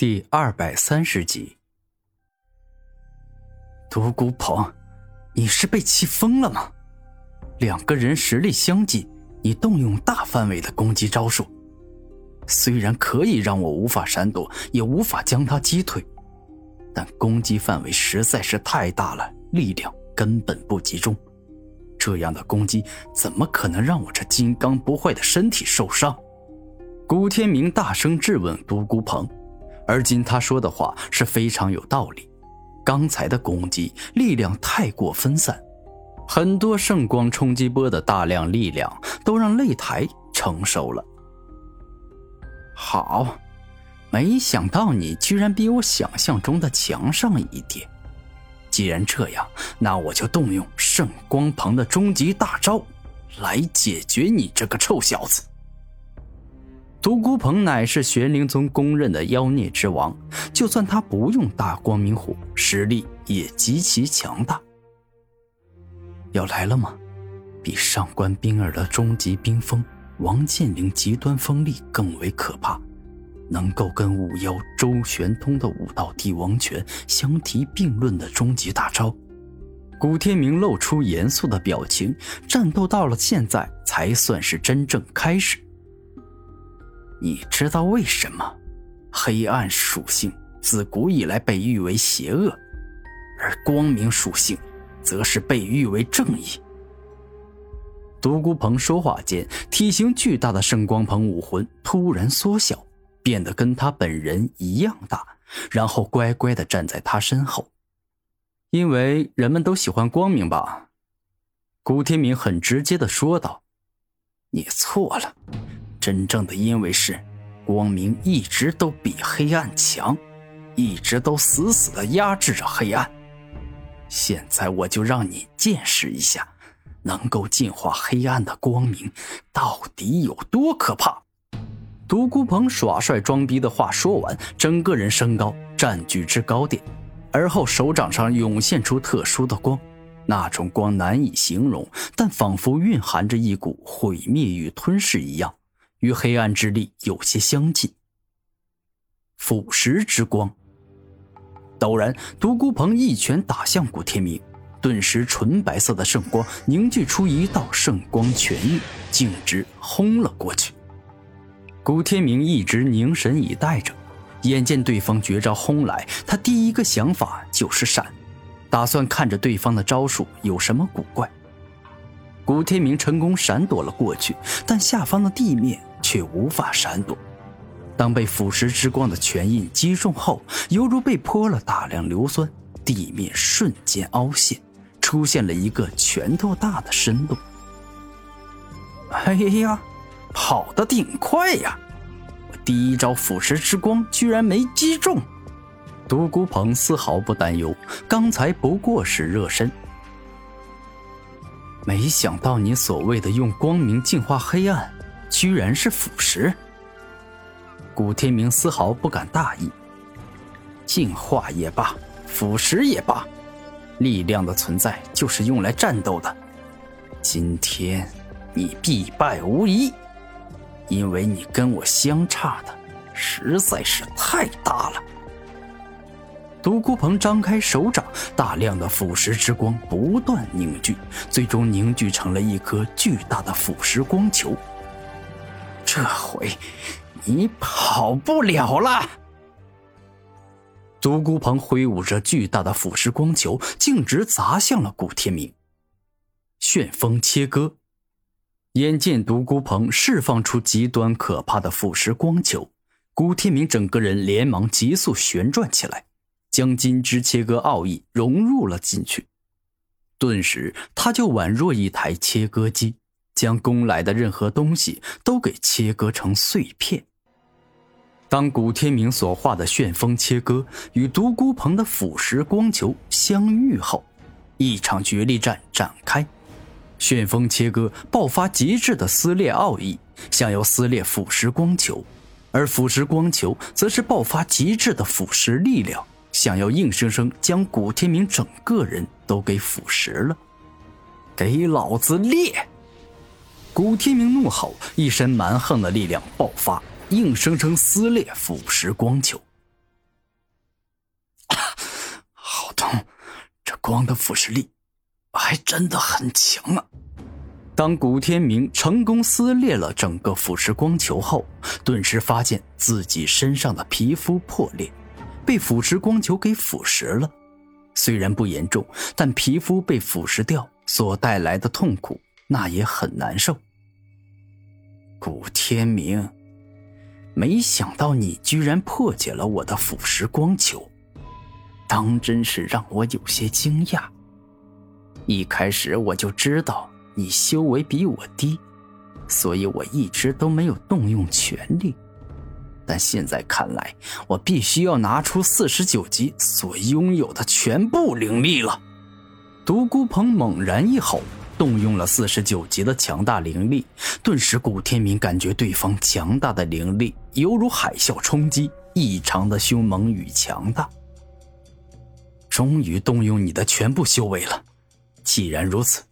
第二百三十集，独孤鹏，你是被气疯了吗？两个人实力相近，你动用大范围的攻击招数，虽然可以让我无法闪躲，也无法将他击退，但攻击范围实在是太大了，力量根本不集中。这样的攻击怎么可能让我这金刚不坏的身体受伤？古天明大声质问独孤鹏。而今他说的话是非常有道理。刚才的攻击力量太过分散，很多圣光冲击波的大量力量都让擂台承受了。好，没想到你居然比我想象中的强上一点。既然这样，那我就动用圣光鹏的终极大招来解决你这个臭小子。独孤鹏乃是玄灵宗公认的妖孽之王，就算他不用大光明火，实力也极其强大。要来了吗？比上官冰儿的终极冰封、王剑灵极端锋利更为可怕，能够跟五妖周玄通的武道帝王拳相提并论的终极大招。古天明露出严肃的表情，战斗到了现在才算是真正开始。你知道为什么黑暗属性自古以来被誉为邪恶，而光明属性则是被誉为正义？独孤鹏说话间，体型巨大的圣光鹏武魂突然缩小，变得跟他本人一样大，然后乖乖的站在他身后。因为人们都喜欢光明吧？古天明很直接的说道：“你错了。”真正的因为是，光明一直都比黑暗强，一直都死死的压制着黑暗。现在我就让你见识一下，能够净化黑暗的光明到底有多可怕。独孤鹏耍帅装逼的话说完，整个人升高，占据制高点，而后手掌上涌现出特殊的光，那种光难以形容，但仿佛蕴含着一股毁灭与吞噬一样。与黑暗之力有些相近。腐蚀之光。陡然，独孤鹏一拳打向古天明，顿时纯白色的圣光凝聚出一道圣光拳印，径直轰了过去。古天明一直凝神以待着，眼见对方绝招轰来，他第一个想法就是闪，打算看着对方的招数有什么古怪。古天明成功闪躲了过去，但下方的地面。却无法闪躲。当被腐蚀之光的拳印击中后，犹如被泼了大量硫酸，地面瞬间凹陷，出现了一个拳头大的深洞。哎呀，跑得挺快呀！我第一招腐蚀之光居然没击中。独孤鹏丝毫不担忧，刚才不过是热身。没想到你所谓的用光明净化黑暗。居然是腐蚀！古天明丝毫不敢大意。净化也罢，腐蚀也罢，力量的存在就是用来战斗的。今天你必败无疑，因为你跟我相差的实在是太大了。独孤鹏张开手掌，大量的腐蚀之光不断凝聚，最终凝聚成了一颗巨大的腐蚀光球。这回你跑不了了！独孤鹏挥舞着巨大的腐蚀光球，径直砸向了古天明。旋风切割，眼见独孤鹏释放出极端可怕的腐蚀光球，古天明整个人连忙急速旋转起来，将金枝切割奥义融入了进去。顿时，他就宛若一台切割机。将攻来的任何东西都给切割成碎片。当古天明所画的旋风切割与独孤鹏的腐蚀光球相遇后，一场决力战展开。旋风切割爆发极致的撕裂奥义，想要撕裂腐蚀光球；而腐蚀光球则是爆发极致的腐蚀力量，想要硬生生将古天明整个人都给腐蚀了。给老子裂！古天明怒吼，一身蛮横的力量爆发，硬生生撕裂腐蚀光球。好痛，这光的腐蚀力还真的很强啊！当古天明成功撕裂了整个腐蚀光球后，顿时发现自己身上的皮肤破裂，被腐蚀光球给腐蚀了。虽然不严重，但皮肤被腐蚀掉所带来的痛苦，那也很难受。古天明，没想到你居然破解了我的腐蚀光球，当真是让我有些惊讶。一开始我就知道。你修为比我低，所以我一直都没有动用全力。但现在看来，我必须要拿出四十九级所拥有的全部灵力了。独孤鹏猛然一吼，动用了四十九级的强大灵力。顿时，古天明感觉对方强大的灵力犹如海啸冲击，异常的凶猛与强大。终于动用你的全部修为了。既然如此。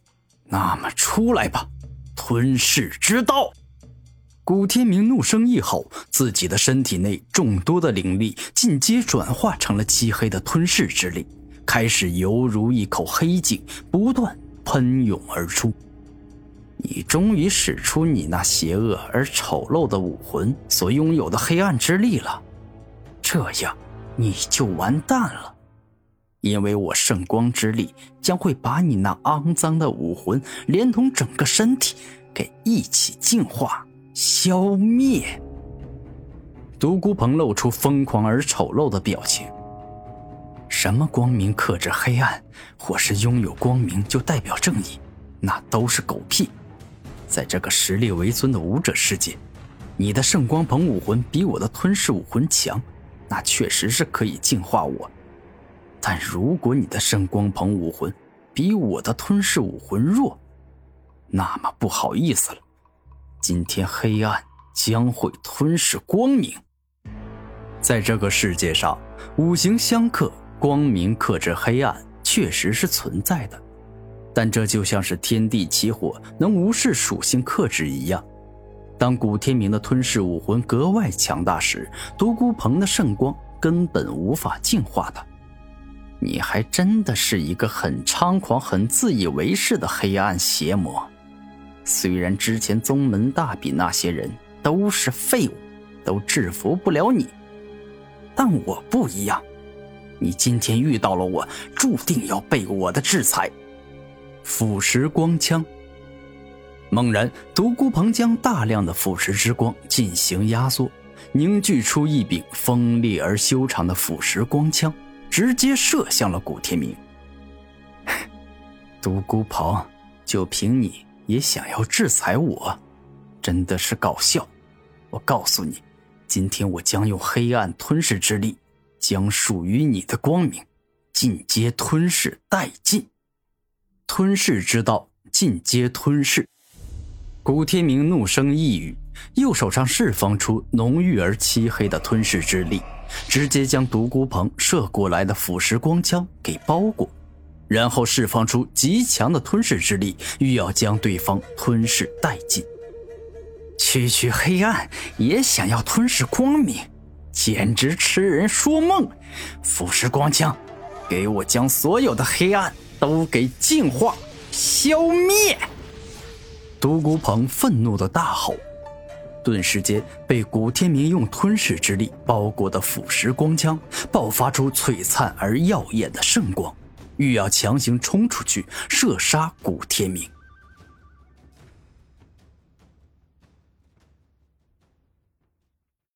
那么出来吧，吞噬之道！古天明怒声一吼，自己的身体内众多的灵力尽皆转化成了漆黑的吞噬之力，开始犹如一口黑井，不断喷涌而出。你终于使出你那邪恶而丑陋的武魂所拥有的黑暗之力了，这样你就完蛋了。因为我圣光之力将会把你那肮脏的武魂连同整个身体给一起净化消灭。独孤鹏露出疯狂而丑陋的表情。什么光明克制黑暗，或是拥有光明就代表正义，那都是狗屁。在这个实力为尊的武者世界，你的圣光鹏武魂比我的吞噬武魂强，那确实是可以净化我。但如果你的圣光鹏武魂比我的吞噬武魂弱，那么不好意思了，今天黑暗将会吞噬光明。在这个世界上，五行相克，光明克制黑暗，确实是存在的。但这就像是天地起火能无视属性克制一样，当古天明的吞噬武魂格外强大时，独孤鹏的圣光根本无法净化他。你还真的是一个很猖狂、很自以为是的黑暗邪魔。虽然之前宗门大比那些人都是废物，都制服不了你，但我不一样。你今天遇到了我，注定要被我的制裁。腐蚀光枪。猛然，独孤鹏将大量的腐蚀之光进行压缩，凝聚出一柄锋利而修长的腐蚀光枪。直接射向了古天明。独孤鹏，就凭你也想要制裁我，真的是搞笑！我告诉你，今天我将用黑暗吞噬之力，将属于你的光明尽皆吞噬殆尽。吞噬之道，尽皆吞噬。古天明怒声一语，右手上释放出浓郁而漆黑的吞噬之力。直接将独孤鹏射过来的腐蚀光枪给包裹，然后释放出极强的吞噬之力，欲要将对方吞噬殆尽。区区黑暗也想要吞噬光明，简直痴人说梦！腐蚀光枪，给我将所有的黑暗都给净化、消灭！独孤鹏愤怒的大吼。顿时间，被古天明用吞噬之力包裹的腐蚀光枪爆发出璀璨而耀眼的圣光，欲要强行冲出去射杀古天明。